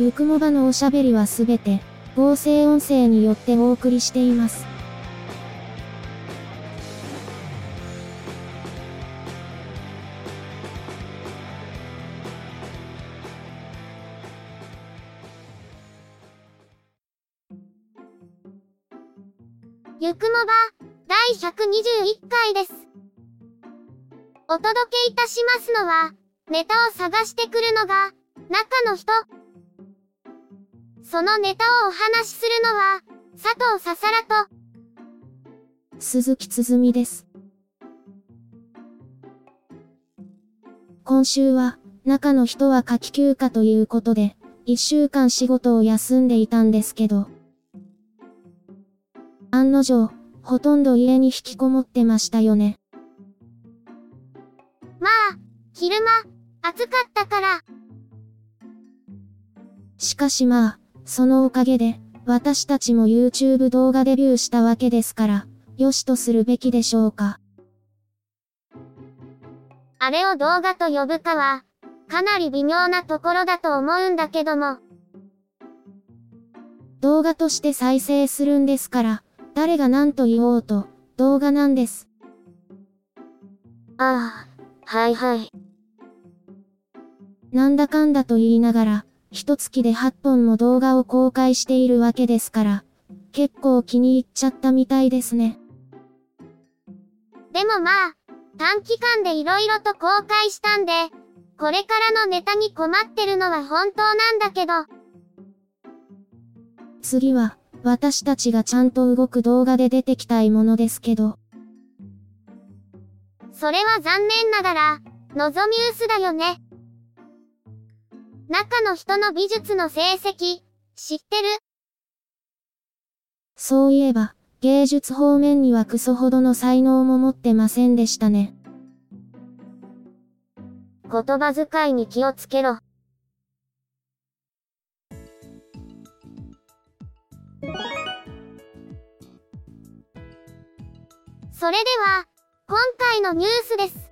ゆくもばのおしゃべりはすべて、合成音声によってお送りしています。ゆくもば、第121回です。お届けいたしますのは、ネタを探してくるのが、中の人。そのネタをお話しするのは、佐藤ささらと、鈴木つづみです。今週は、中の人は夏季休暇ということで、一週間仕事を休んでいたんですけど、案の定、ほとんど家に引きこもってましたよね。まあ、昼間、暑かったから。しかしまあ、そのおかげで、私たちも YouTube 動画デビューしたわけですから、良しとするべきでしょうか。あれを動画と呼ぶかは、かなり微妙なところだと思うんだけども。動画として再生するんですから、誰が何と言おうと、動画なんです。ああ、はいはい。なんだかんだと言いながら、一月で8本も動画を公開しているわけですから、結構気に入っちゃったみたいですね。でもまあ、短期間で色々と公開したんで、これからのネタに困ってるのは本当なんだけど。次は、私たちがちゃんと動く動画で出てきたいものですけど。それは残念ながら、のぞみ薄だよね。中の人の美術の成績、知ってる？そういえば、芸術方面にはクソほどの才能も持ってませんでしたね。言葉遣いに気をつけろ。それでは、今回のニュースです。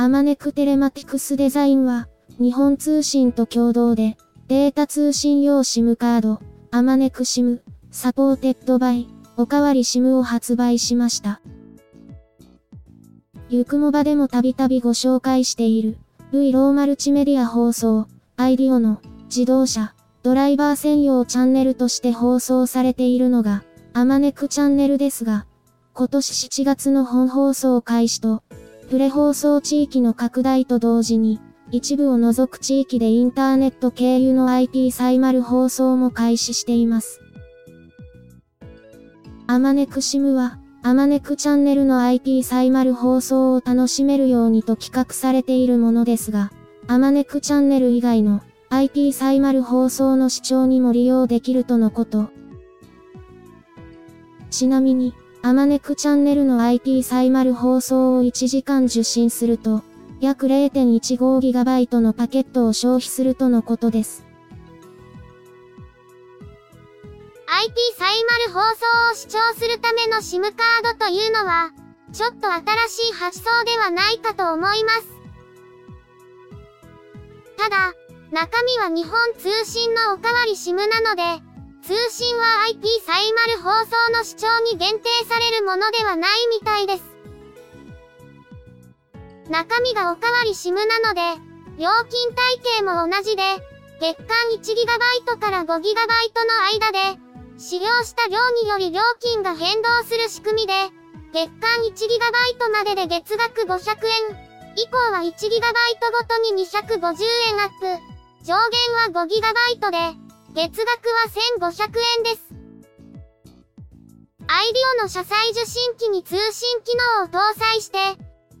アマネクテレマティクスデザインは、日本通信と共同で、データ通信用 SIM カード、アマネク SIM、 supported by、おかわり SIM を発売しました。ゆくもばでもたびたびご紹介している、V ローマルチメディア放送、アイディオの自動車、ドライバー専用チャンネルとして放送されているのが、あまねくチャンネルですが、今年7月の本放送開始と、プレ放送地域の拡大と同時に、一部を除く地域でインターネット経由の IP サイマル放送も開始しています。あまねくシムは、あまねくチャンネルの IP サイマル放送を楽しめるようにと企画されているものですが、あまねくチャンネル以外の IP サイマル放送の視聴にも利用できるとのこと。ちなみに、あまねくチャンネルの IP サイマル放送を1時間受信すると、約 0.15GB のパケットを消費するとのことです。IP サイマル放送を視聴するための SIM カードというのは、ちょっと新しい発想ではないかと思います。ただ、中身は日本通信のおかわり SIM なので、通信は IP サイマル放送の視聴に限定されるものではないみたいです。中身がおかわり SIM なので、料金体系も同じで、月間 1GB から 5GB の間で、使用した量により料金が変動する仕組みで、月間 1GB までで月額500円、以降は 1GB ごとに250円アップ、上限は 5GB で、月額は1500円です。アイデオの車載受信機に通信機能を搭載して、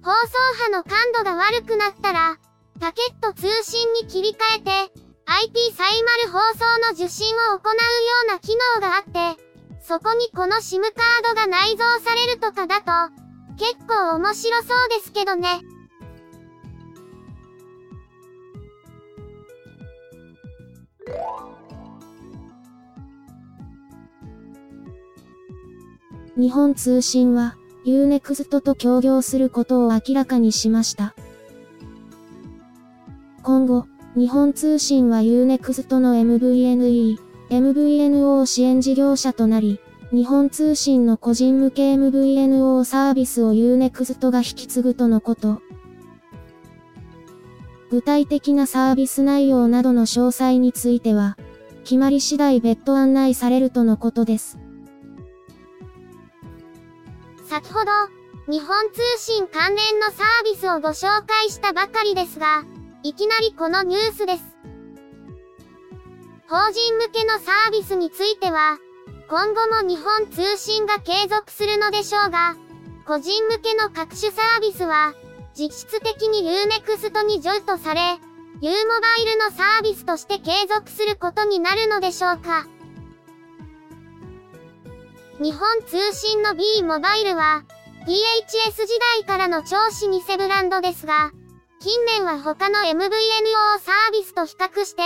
放送波の感度が悪くなったら、パケット通信に切り替えて、IP サイマル放送の受信を行うような機能があって、そこにこの SIM カードが内蔵されるとかだと、結構面白そうですけどね。日本通信は Unext と協業することを明らかにしました。今後、日本通信は Unext の MVNE、MVNO 支援事業者となり、日本通信の個人向け MVNO サービスを Unext が引き継ぐとのこと。具体的なサービス内容などの詳細については、決まり次第別途案内されるとのことです。先ほど、日本通信関連のサービスをご紹介したばかりですが、いきなりこのニュースです。法人向けのサービスについては、今後も日本通信が継続するのでしょうが、個人向けの各種サービスは、実質的に Unext に譲渡され、U モバイルのサービスとして継続することになるのでしょうか。日本通信の B モバイルは、PHS 時代からの超老舗ブランドですが、近年は他の MVNO サービスと比較して、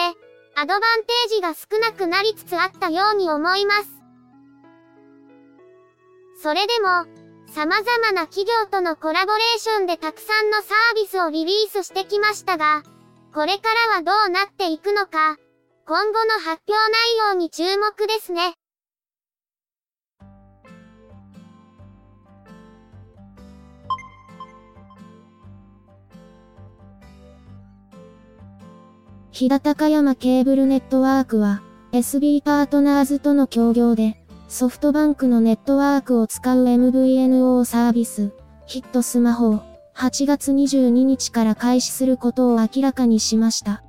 アドバンテージが少なくなりつつあったように思います。それでも、様々な企業とのコラボレーションでたくさんのサービスをリリースしてきましたが、これからはどうなっていくのか、今後の発表内容に注目ですね。飛騨高山ケーブルネットワークは、SB パートナーズとの協業で、ソフトバンクのネットワークを使う MVNO サービス、ヒットスマホを、8月22日から開始することを明らかにしました。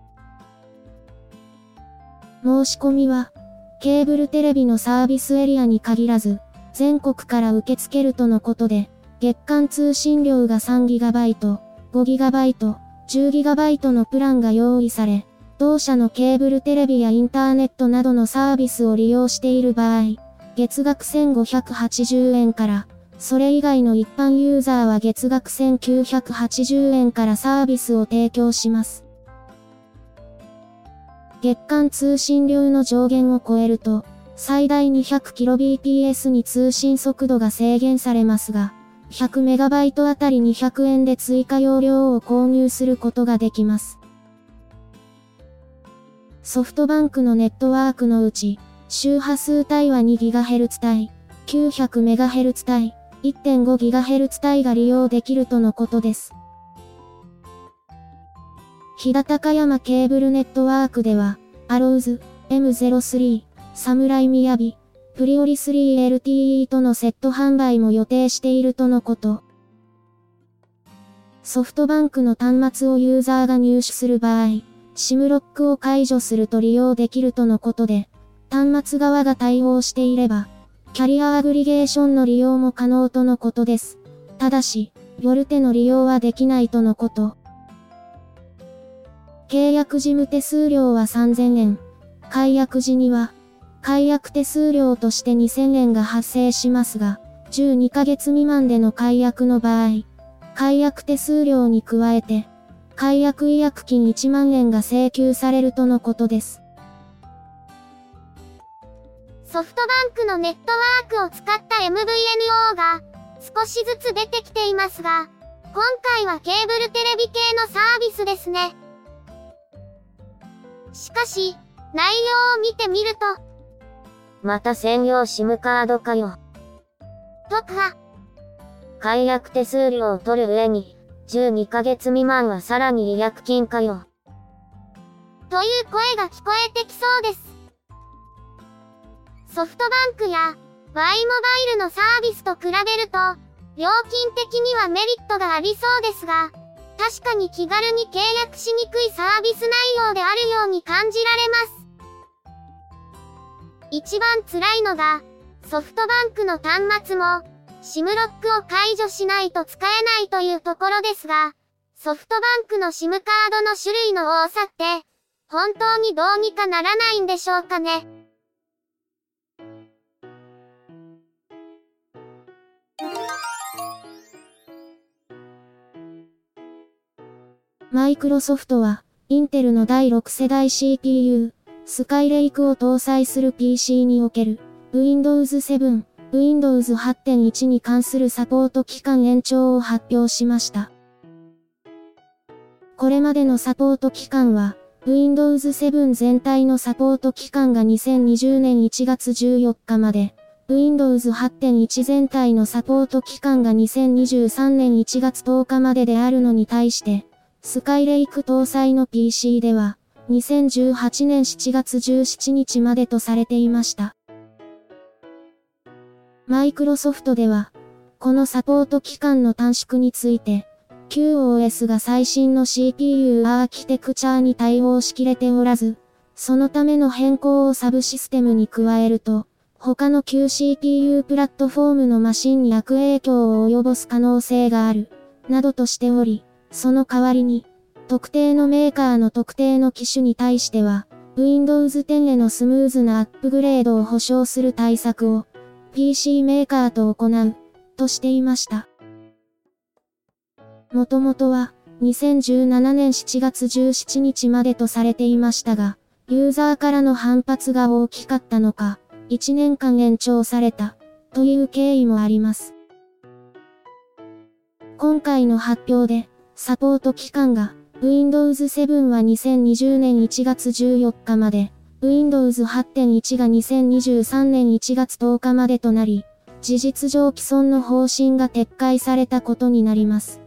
申し込みは、ケーブルテレビのサービスエリアに限らず、全国から受け付けるとのことで、月間通信量が 3GB、5GB、10GB のプランが用意され、同社のケーブルテレビやインターネットなどのサービスを利用している場合、月額1580円から、それ以外の一般ユーザーは月額1980円からサービスを提供します。月間通信量の上限を超えると、最大 200kbps に通信速度が制限されますが、100MB あたり200円で追加容量を購入することができます。ソフトバンクのネットワークのうち、周波数帯は 2GHz 帯、900MHz 帯、1.5GHz 帯が利用できるとのことです。日田高山ケーブルネットワークでは、アローズ、M03、サムライミヤビ、プリオリ 3LTE とのセット販売も予定しているとのこと。ソフトバンクの端末をユーザーが入手する場合、SIM ロックを解除すると利用できるとのことで、端末側が対応していれば、キャリアアグリゲーションの利用も可能とのことです。ただし、ヨルテの利用はできないとのこと。契約事務手数料は3000円。解約時には、解約手数料として2000円が発生しますが、12ヶ月未満での解約の場合、解約手数料に加えて、解約違約金1万円が請求されるとのことです。ソフトバンクのネットワークを使った MVNO が少しずつ出てきていますが、今回はケーブルテレビ系のサービスですね。しかし、内容を見てみると、また専用 SIM カードかよ。とか、解約手数料を取る上に、12ヶ月未満はさらに違約金かよ。という声が聞こえてきそうです。ソフトバンクや Y モバイルのサービスと比べると、料金的にはメリットがありそうですが、確かに気軽に契約しにくいサービス内容であるように感じられます。一番辛いのが、ソフトバンクの端末も、SIM ロックを解除しないと使えないというところですが、ソフトバンクの SIM カードの種類の多さって、本当にどうにかならないんでしょうかね。マイクロソフトは、インテルの第6世代 CPU、スカイレイクを搭載する PC における、Windows 7、Windows 8.1に関するサポート期間延長を発表しました。これまでのサポート期間は、Windows 7全体のサポート期間が2020年1月14日まで、Windows 8.1全体のサポート期間が2023年1月10日までであるのに対して、スカイレイク搭載の PC では、2018年7月17日までとされていました。マイクロソフトでは、このサポート期間の短縮について、QOS が最新の CPU アーキテクチャに対応しきれておらず、そのための変更をサブシステムに加えると、他の旧 CPU プラットフォームのマシンに悪影響を及ぼす可能性がある、などとしており、その代わりに、特定のメーカーの特定の機種に対しては、Windows 10へのスムーズなアップグレードを保証する対策を、PC メーカーと行う、としていました。もともとは、2017年7月17日までとされていましたが、ユーザーからの反発が大きかったのか、1年間延長された、という経緯もあります。今回の発表で、サポート期間が、Windows 7は2020年1月14日まで、Windows 8.1が2023年1月10日までとなり、事実上既存の方針が撤回されたことになります。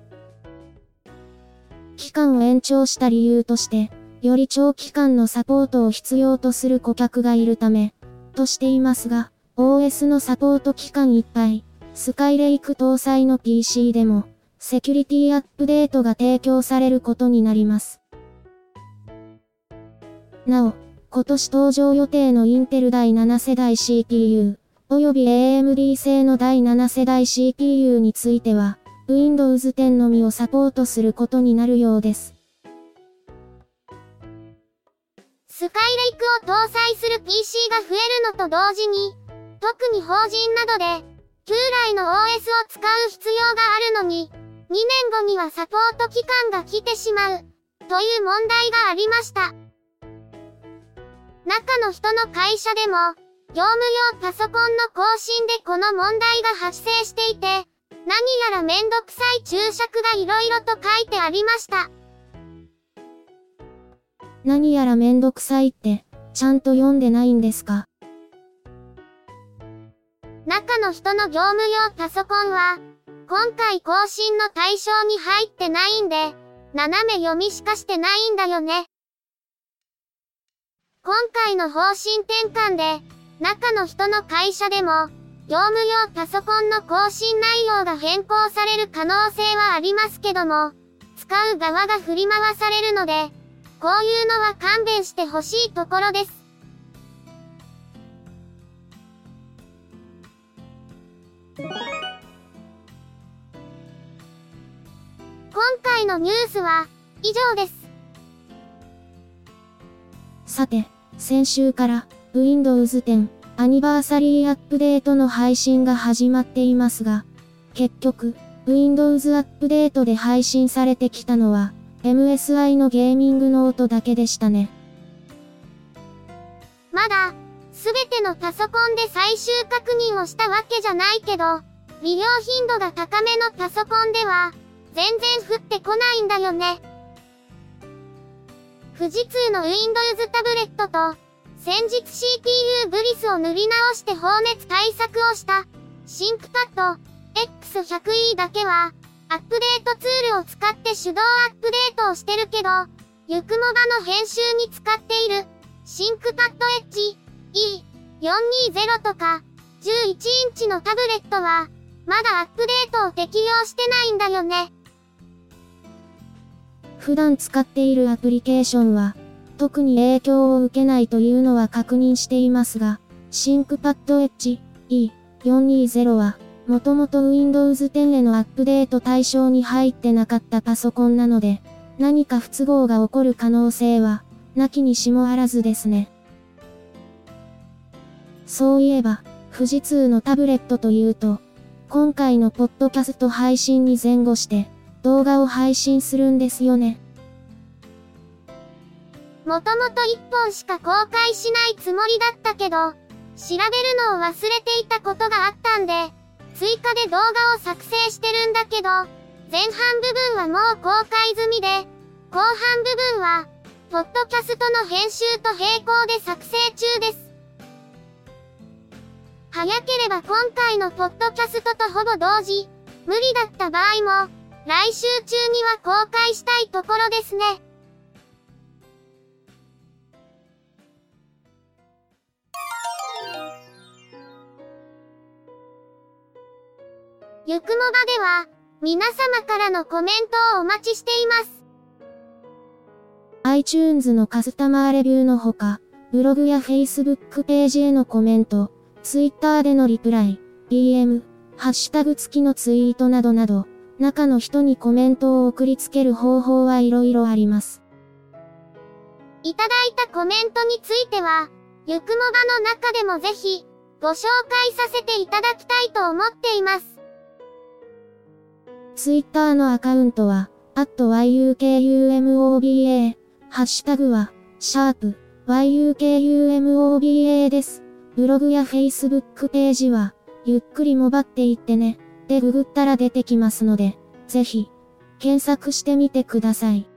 期間を延長した理由として、より長期間のサポートを必要とする顧客がいるため、としていますが、OS のサポート期間いっぱい、スカイレイク搭載の PC でも、セキュリティアップデートが提供されることになります。なお、今年登場予定のインテル第7世代 CPU、及び AMD 製の第7世代 CPU については、Windows 10のみをサポートすることになるようです。スカイレイクを搭載する PC が増えるのと同時に、特に法人などで、旧来の OS を使う必要があるのに、2年後にはサポート期間が来てしまう、という問題がありました。中の人の会社でも、業務用パソコンの更新でこの問題が発生していて、何やらめんどくさい注釈が色々と書いてありました。何やらめんどくさいって、ちゃんと読んでないんですか？中の人の業務用パソコンは、今回更新の対象に入ってないんで、斜め読みしかしてないんだよね。今回の方針転換で、中の人の会社でも、業務用パソコンの更新内容が変更される可能性はありますけども、使う側が振り回されるので、こういうのは勘弁してほしいところです。今回のニュースは以上です。さて、先週から Windows 10アニバーサリーアップデートの配信が始まっていますが、結局、Windows アップデートで配信されてきたのは、MSI のゲーミングノートだけでしたね。まだ、すべてのパソコンで最終確認をしたわけじゃないけど、利用頻度が高めのパソコンでは、全然降ってこないんだよね。富士通の Windows タブレットと、先日 CPU ブリスを塗り直して放熱対策をした、シンクパッド X100E だけは、アップデートツールを使って手動アップデートをしてるけど、ゆくもばの編集に使っている、 ThinkPad Edge E420 とか、11インチのタブレットは、まだアップデートを適用してないんだよね。普段使っているアプリケーションは、特に影響を受けないというのは確認していますが、 ThinkPad Edge E420 は、もともと Windows 10へのアップデート対象に入ってなかったパソコンなので、何か不都合が起こる可能性は、なきにしもあらずですね。そういえば、富士通のタブレットというと、今回のポッドキャスト配信に前後して、動画を配信するんですよね。もともと1本しか公開しないつもりだったけど、調べるのを忘れていたことがあったんで、追加で動画を作成してるんだけど、前半部分はもう公開済みで、後半部分は、ポッドキャストの編集と並行で作成中です。早ければ今回のポッドキャストとほぼ同時、無理だった場合も、来週中には公開したいところですね。ゆくもばでは、皆様からのコメントをお待ちしています。iTunes のカスタマーレビューのほか、ブログや Facebook ページへのコメント、Twitter でのリプライ、DM、ハッシュタグ付きのツイートなどなど、中の人にコメントを送りつける方法はいろいろあります。いただいたコメントについては、ゆくもばの中でもぜひ、ご紹介させていただきたいと思っています。ツイッターのアカウントは、yukumoba、ハッシュタグは、シャープ、yukumoba です。ブログや Facebook ページは、ゆっくりもばっていってね、でググったら出てきますので、ぜひ、検索してみてください。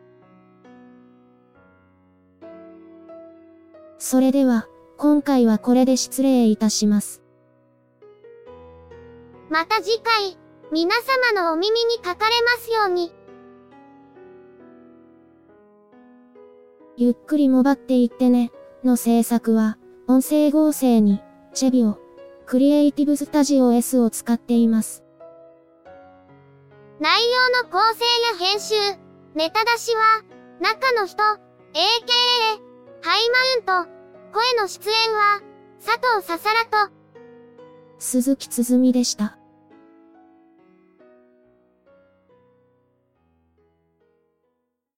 それでは、今回はこれで失礼いたします。また次回。皆様のお耳にかかれますように。ゆっくりもばっていってね、の制作は、音声合成に、チェビオ、クリエイティブスタジオ S を使っています。内容の構成や編集、ネタ出しは、中の人、AKA、ハイマウント、声の出演は、佐藤ささらと、鈴木つづみでした。